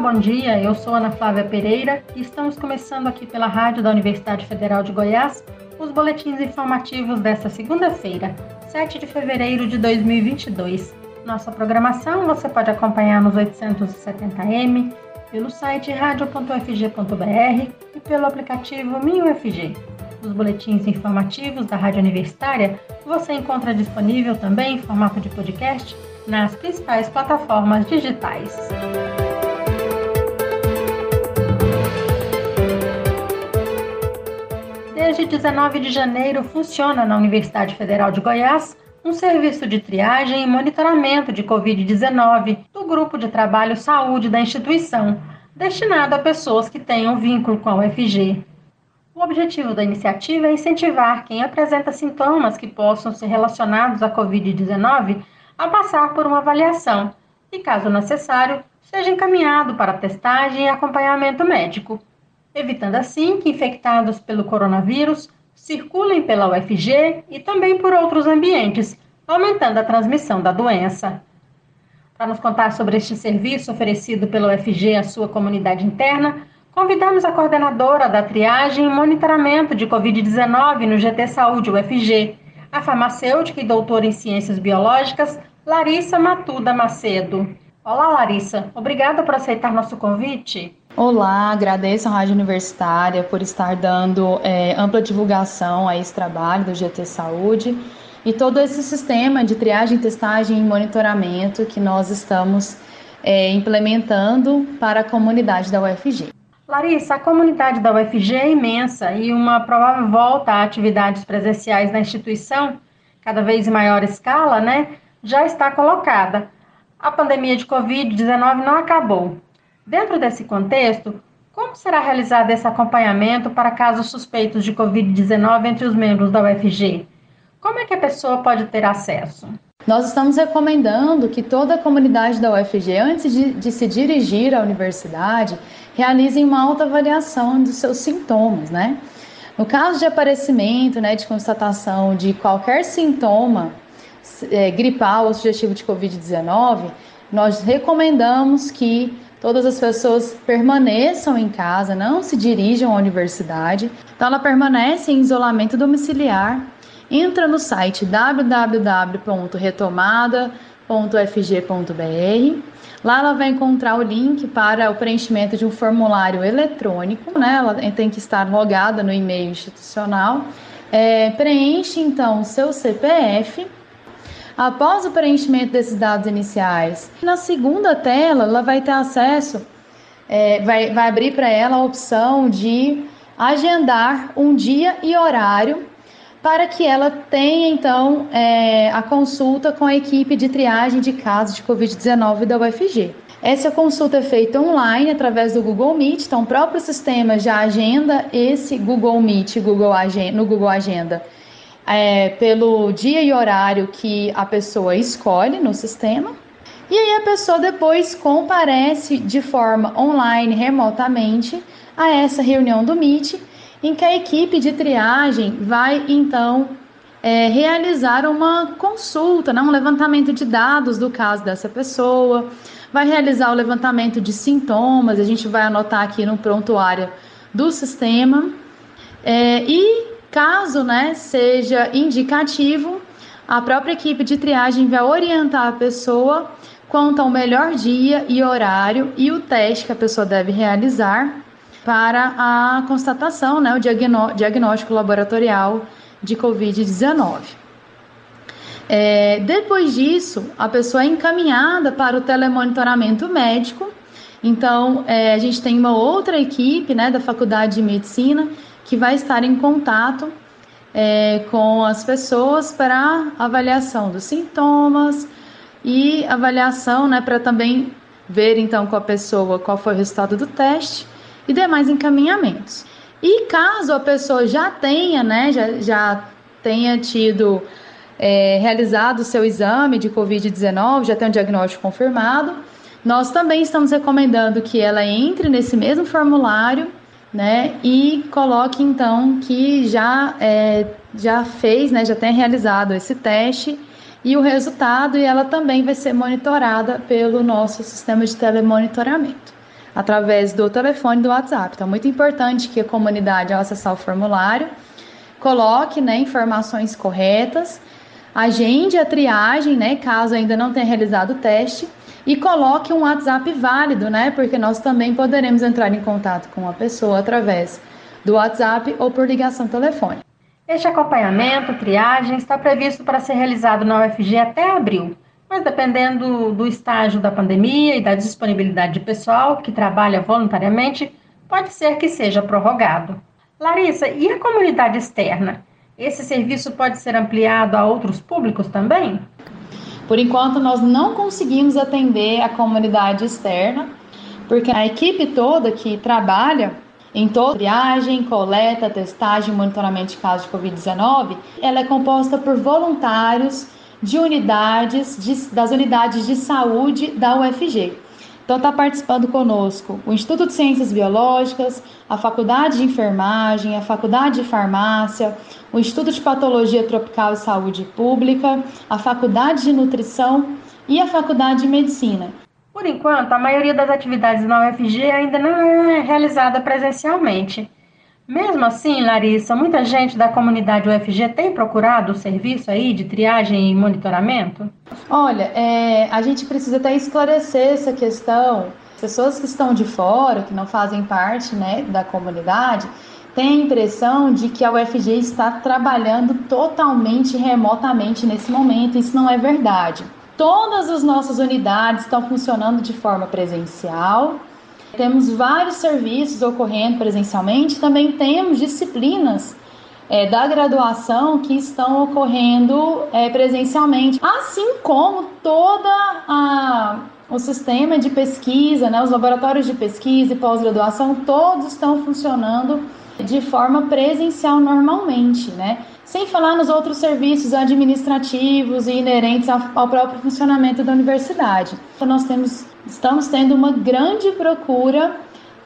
bom dia. Eu sou Ana Flávia Pereira e estamos começando aqui pela Rádio da Universidade Federal de Goiás os boletins informativos desta segunda-feira, 7 de fevereiro de 2022. Nossa programação você pode acompanhar nos 870m, pelo site radio.ufg.br e pelo aplicativo MinUFG. Os boletins informativos da Rádio Universitária você encontra disponível também em formato de podcast nas principais plataformas digitais. Desde 19 de janeiro funciona na Universidade Federal de Goiás um serviço de triagem e monitoramento de Covid-19 do Grupo de Trabalho Saúde da instituição, destinado a pessoas que tenham vínculo com a UFG. O objetivo da iniciativa é incentivar quem apresenta sintomas que possam ser relacionados à Covid-19 a passar por uma avaliação e, caso necessário, seja encaminhado para testagem e acompanhamento médico, evitando assim que infectados pelo coronavírus circulem pela UFG e também por outros ambientes, aumentando a transmissão da doença. Para nos contar sobre este serviço oferecido pela UFG à sua comunidade interna, convidamos a coordenadora da triagem e monitoramento de Covid-19 no GT Saúde UFG, a farmacêutica e doutora em ciências biológicas, Larissa Matuda Macedo. Olá, Larissa. Obrigada por aceitar nosso convite. Olá, agradeço à Rádio Universitária por estar dando é, ampla divulgação a esse trabalho do GT Saúde e todo esse sistema de triagem, testagem e monitoramento que nós estamos é, implementando para a comunidade da UFG. Larissa, a comunidade da UFG é imensa e uma provável volta a atividades presenciais na instituição, cada vez em maior escala, né, já está colocada. A pandemia de Covid-19 não acabou. Dentro desse contexto, como será realizado esse acompanhamento para casos suspeitos de Covid-19 entre os membros da UFG? Como é que a pessoa pode ter acesso? Nós estamos recomendando que toda a comunidade da UFG, antes de, de se dirigir à universidade, realizem uma autoavaliação dos seus sintomas, né? No caso de aparecimento, né, de constatação de qualquer sintoma é, gripal ou sugestivo de Covid-19, nós recomendamos que todas as pessoas permaneçam em casa, não se dirijam à universidade. Então, ela permanece em isolamento domiciliar entra no site www.retomada.fg.br. Lá ela vai encontrar o link para o preenchimento de um formulário eletrônico, né? Ela tem que estar logada no e-mail institucional. É, preenche então o seu CPF. Após o preenchimento desses dados iniciais, na segunda tela ela vai ter acesso, é, vai, vai abrir para ela a opção de agendar um dia e horário para que ela tenha então é, a consulta com a equipe de triagem de casos de Covid-19 da UFG. Essa consulta é feita online através do Google Meet, então o próprio sistema já agenda esse Google Meet Google Agenda, no Google Agenda é, pelo dia e horário que a pessoa escolhe no sistema. E aí a pessoa depois comparece de forma online, remotamente, a essa reunião do Meet em que a equipe de triagem vai então é, realizar uma consulta, né, um levantamento de dados do caso dessa pessoa, vai realizar o levantamento de sintomas, a gente vai anotar aqui no prontuário do sistema, é, e caso né, seja indicativo, a própria equipe de triagem vai orientar a pessoa quanto ao melhor dia e horário e o teste que a pessoa deve realizar para a constatação, né, o diagnóstico laboratorial de Covid-19. É, depois disso, a pessoa é encaminhada para o telemonitoramento médico. Então, é, a gente tem uma outra equipe né, da Faculdade de Medicina que vai estar em contato é, com as pessoas para avaliação dos sintomas e avaliação né, para também ver então com a pessoa qual foi o resultado do teste e demais encaminhamentos. E caso a pessoa já tenha, né, já, já tenha tido é, realizado o seu exame de Covid-19, já tem um diagnóstico confirmado, nós também estamos recomendando que ela entre nesse mesmo formulário, né, e coloque então que já, é, já fez, né, já tem realizado esse teste e o resultado, e ela também vai ser monitorada pelo nosso sistema de telemonitoramento. através do telefone do WhatsApp. Então, muito importante que a comunidade, ao acessar o formulário, coloque né, informações corretas, agende a triagem, né, caso ainda não tenha realizado o teste, e coloque um WhatsApp válido, né, porque nós também poderemos entrar em contato com a pessoa através do WhatsApp ou por ligação telefônica. Este acompanhamento, triagem, está previsto para ser realizado na UFG até abril, mas dependendo do estágio da pandemia e da disponibilidade de pessoal que trabalha voluntariamente, pode ser que seja prorrogado. Larissa, e a comunidade externa? Esse serviço pode ser ampliado a outros públicos também? Por enquanto, nós não conseguimos atender a comunidade externa, porque a equipe toda que trabalha em toda triagem, coleta, testagem monitoramento de casos de Covid-19, ela é composta por voluntários de unidades de, das unidades de saúde da UFG. Então está participando conosco o Instituto de Ciências Biológicas, a Faculdade de Enfermagem, a Faculdade de Farmácia, o Instituto de Patologia Tropical e Saúde Pública, a Faculdade de Nutrição e a Faculdade de Medicina. Por enquanto, a maioria das atividades na UFG ainda não é realizada presencialmente. Mesmo assim, Larissa, muita gente da comunidade UFG tem procurado o serviço aí de triagem e monitoramento? Olha, é, a gente precisa até esclarecer essa questão. Pessoas que estão de fora, que não fazem parte né, da comunidade, têm a impressão de que a UFG está trabalhando totalmente remotamente nesse momento. Isso não é verdade. Todas as nossas unidades estão funcionando de forma presencial temos vários serviços ocorrendo presencialmente, também temos disciplinas é, da graduação que estão ocorrendo é, presencialmente, assim como toda a o sistema de pesquisa, né, os laboratórios de pesquisa e pós-graduação, todos estão funcionando de forma presencial normalmente, né? Sem falar nos outros serviços administrativos e inerentes ao próprio funcionamento da universidade. Então, nós temos estamos tendo uma grande procura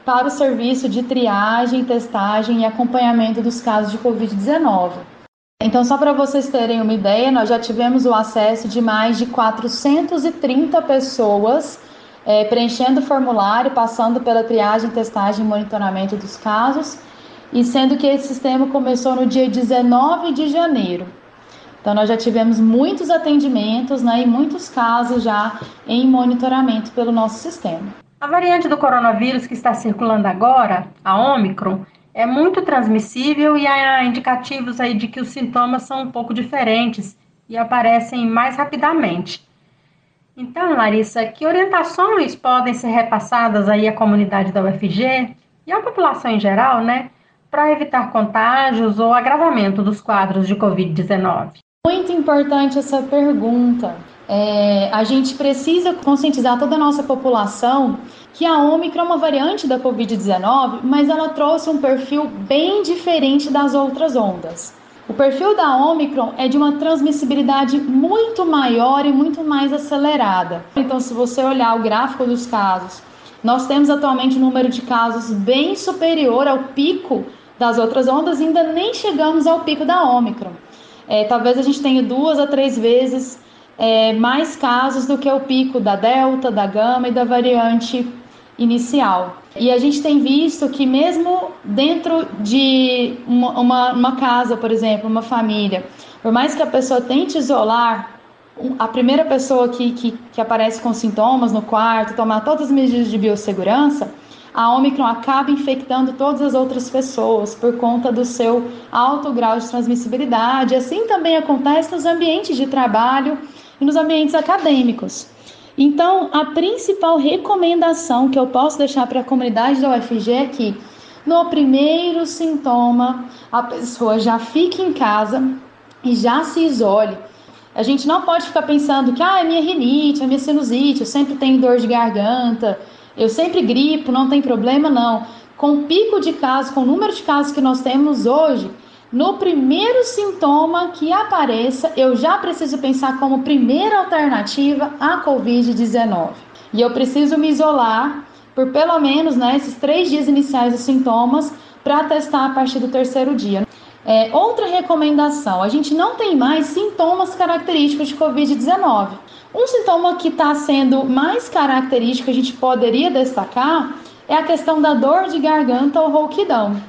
para o serviço de triagem, testagem e acompanhamento dos casos de Covid-19. Então, só para vocês terem uma ideia, nós já tivemos o acesso de mais de 430 pessoas é, preenchendo o formulário, passando pela triagem, testagem e monitoramento dos casos, e sendo que esse sistema começou no dia 19 de janeiro. Então, nós já tivemos muitos atendimentos né, e muitos casos já em monitoramento pelo nosso sistema. A variante do coronavírus que está circulando agora, a Omicron, é muito transmissível e há indicativos aí de que os sintomas são um pouco diferentes e aparecem mais rapidamente. Então, Larissa, que orientações podem ser repassadas aí à comunidade da UFG e à população em geral, né, para evitar contágios ou agravamento dos quadros de Covid-19? Muito importante essa pergunta. É, a gente precisa conscientizar toda a nossa população que a Ômicron é uma variante da Covid-19, mas ela trouxe um perfil bem diferente das outras ondas. O perfil da Omicron é de uma transmissibilidade muito maior e muito mais acelerada. Então, se você olhar o gráfico dos casos, nós temos atualmente um número de casos bem superior ao pico das outras ondas, ainda nem chegamos ao pico da Omicron é, talvez a gente tenha duas a três vezes é, mais casos do que o pico da Delta, da Gama e da variante inicial. E a gente tem visto que mesmo dentro de uma, uma, uma casa, por exemplo, uma família, por mais que a pessoa tente isolar a primeira pessoa que, que, que aparece com sintomas no quarto, tomar todas as medidas de biossegurança, a Omicron acaba infectando todas as outras pessoas por conta do seu alto grau de transmissibilidade. Assim também acontece nos ambientes de trabalho e nos ambientes acadêmicos. Então, a principal recomendação que eu posso deixar para a comunidade da UFG é que, no primeiro sintoma, a pessoa já fique em casa e já se isole. A gente não pode ficar pensando que ah, é minha rinite, é minha sinusite, eu sempre tenho dor de garganta, eu sempre gripo, não tem problema não. Com o pico de casos, com o número de casos que nós temos hoje, no primeiro sintoma que apareça, eu já preciso pensar como primeira alternativa a Covid-19. E eu preciso me isolar por pelo menos né, esses três dias iniciais dos sintomas para testar a partir do terceiro dia. É, outra recomendação: a gente não tem mais sintomas característicos de Covid-19. Um sintoma que está sendo mais característico, a gente poderia destacar, é a questão da dor de garganta ou rouquidão.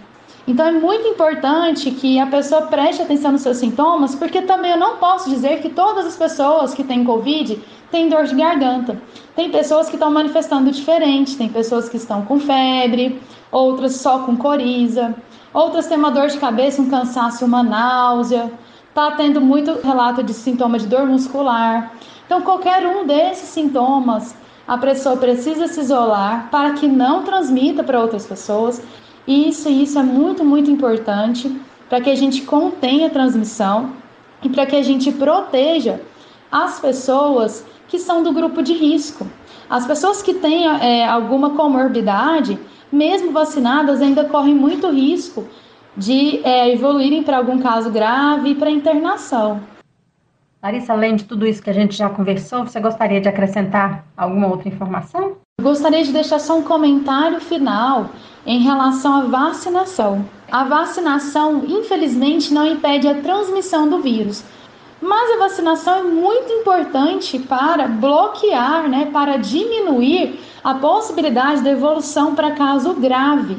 Então é muito importante que a pessoa preste atenção nos seus sintomas, porque também eu não posso dizer que todas as pessoas que têm Covid têm dor de garganta. Tem pessoas que estão manifestando diferente, tem pessoas que estão com febre, outras só com coriza, outras têm uma dor de cabeça, um cansaço, uma náusea, tá tendo muito relato de sintoma de dor muscular. Então qualquer um desses sintomas, a pessoa precisa se isolar para que não transmita para outras pessoas isso, isso é muito, muito importante para que a gente contenha a transmissão e para que a gente proteja as pessoas que são do grupo de risco. As pessoas que têm é, alguma comorbidade, mesmo vacinadas, ainda correm muito risco de é, evoluírem para algum caso grave e para internação. Larissa, além de tudo isso que a gente já conversou, você gostaria de acrescentar alguma outra informação? Gostaria de deixar só um comentário final em relação à vacinação. A vacinação, infelizmente, não impede a transmissão do vírus, mas a vacinação é muito importante para bloquear, né, para diminuir a possibilidade de evolução para caso grave.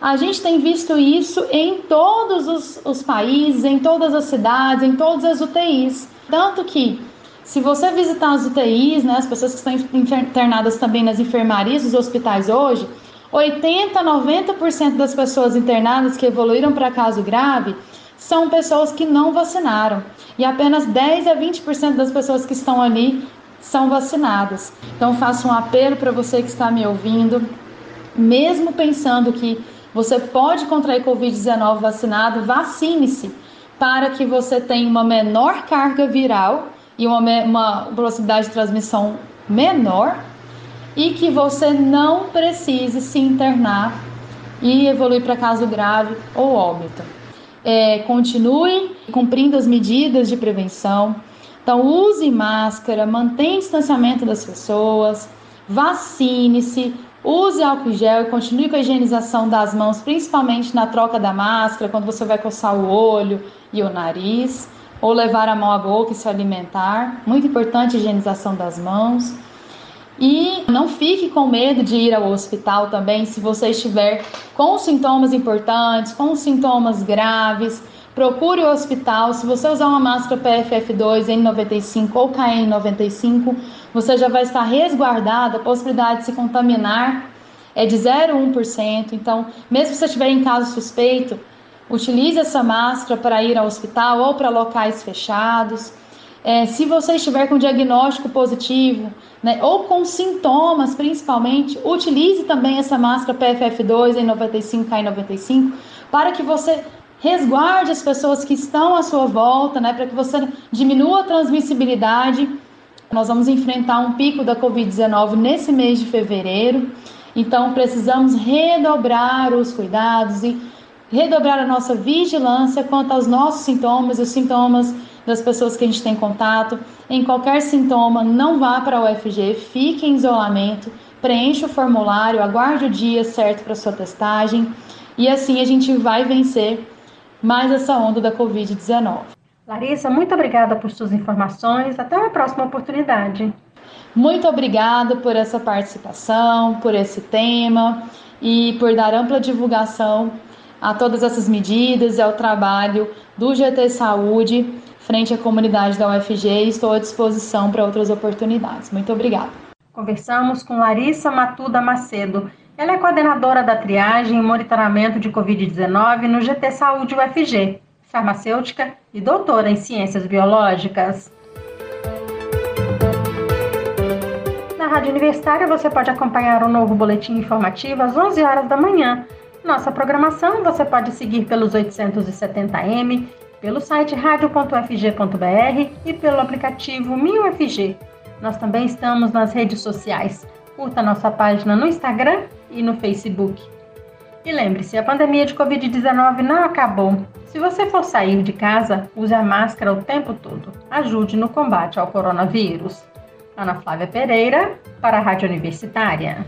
A gente tem visto isso em todos os, os países, em todas as cidades, em todas as UTIs. Tanto que, se você visitar as UTIs, né, as pessoas que estão internadas também nas enfermarias dos hospitais hoje, 80 a 90% das pessoas internadas que evoluíram para caso grave são pessoas que não vacinaram. E apenas 10 a 20% das pessoas que estão ali são vacinadas. Então faço um apelo para você que está me ouvindo, mesmo pensando que você pode contrair COVID-19 vacinado, vacine-se para que você tenha uma menor carga viral e uma, uma possibilidade de transmissão menor e que você não precise se internar e evoluir para caso grave ou óbito. É, continue cumprindo as medidas de prevenção. Então, use máscara, mantenha o distanciamento das pessoas, vacine-se, use álcool gel e continue com a higienização das mãos, principalmente na troca da máscara, quando você vai coçar o olho e o nariz, ou levar a mão à boca e se alimentar. Muito importante a higienização das mãos. E não fique com medo de ir ao hospital também se você estiver com sintomas importantes, com sintomas graves. Procure o hospital. Se você usar uma máscara PFF2, N95 ou KN95, você já vai estar resguardado. A possibilidade de se contaminar é de 0,1%. Então, mesmo se você estiver em caso suspeito, utilize essa máscara para ir ao hospital ou para locais fechados. É, se você estiver com diagnóstico positivo, né, ou com sintomas principalmente, utilize também essa máscara PFF2 em 95K95 para que você resguarde as pessoas que estão à sua volta, né, para que você diminua a transmissibilidade. Nós vamos enfrentar um pico da Covid-19 nesse mês de fevereiro, então precisamos redobrar os cuidados e redobrar a nossa vigilância quanto aos nossos sintomas, os sintomas das pessoas que a gente tem contato. Em qualquer sintoma, não vá para o UFG, fique em isolamento, preencha o formulário, aguarde o dia certo para sua testagem e assim a gente vai vencer mais essa onda da Covid-19. Larissa, muito obrigada por suas informações. Até uma próxima oportunidade. Muito obrigada por essa participação, por esse tema e por dar ampla divulgação a todas essas medidas e ao trabalho do GT Saúde frente à comunidade da UFG e estou à disposição para outras oportunidades. Muito obrigada. Conversamos com Larissa Matuda Macedo. Ela é coordenadora da triagem e monitoramento de Covid-19 no GT Saúde UFG, farmacêutica e doutora em ciências biológicas. Na Rádio Universitária você pode acompanhar o novo boletim informativo às 11 horas da manhã. Nossa programação você pode seguir pelos 870m pelo site radio.fg.br e pelo aplicativo MinUFG. Nós também estamos nas redes sociais. Curta nossa página no Instagram e no Facebook. E lembre-se, a pandemia de Covid-19 não acabou. Se você for sair de casa, use a máscara o tempo todo. Ajude no combate ao coronavírus. Ana Flávia Pereira, para a Rádio Universitária.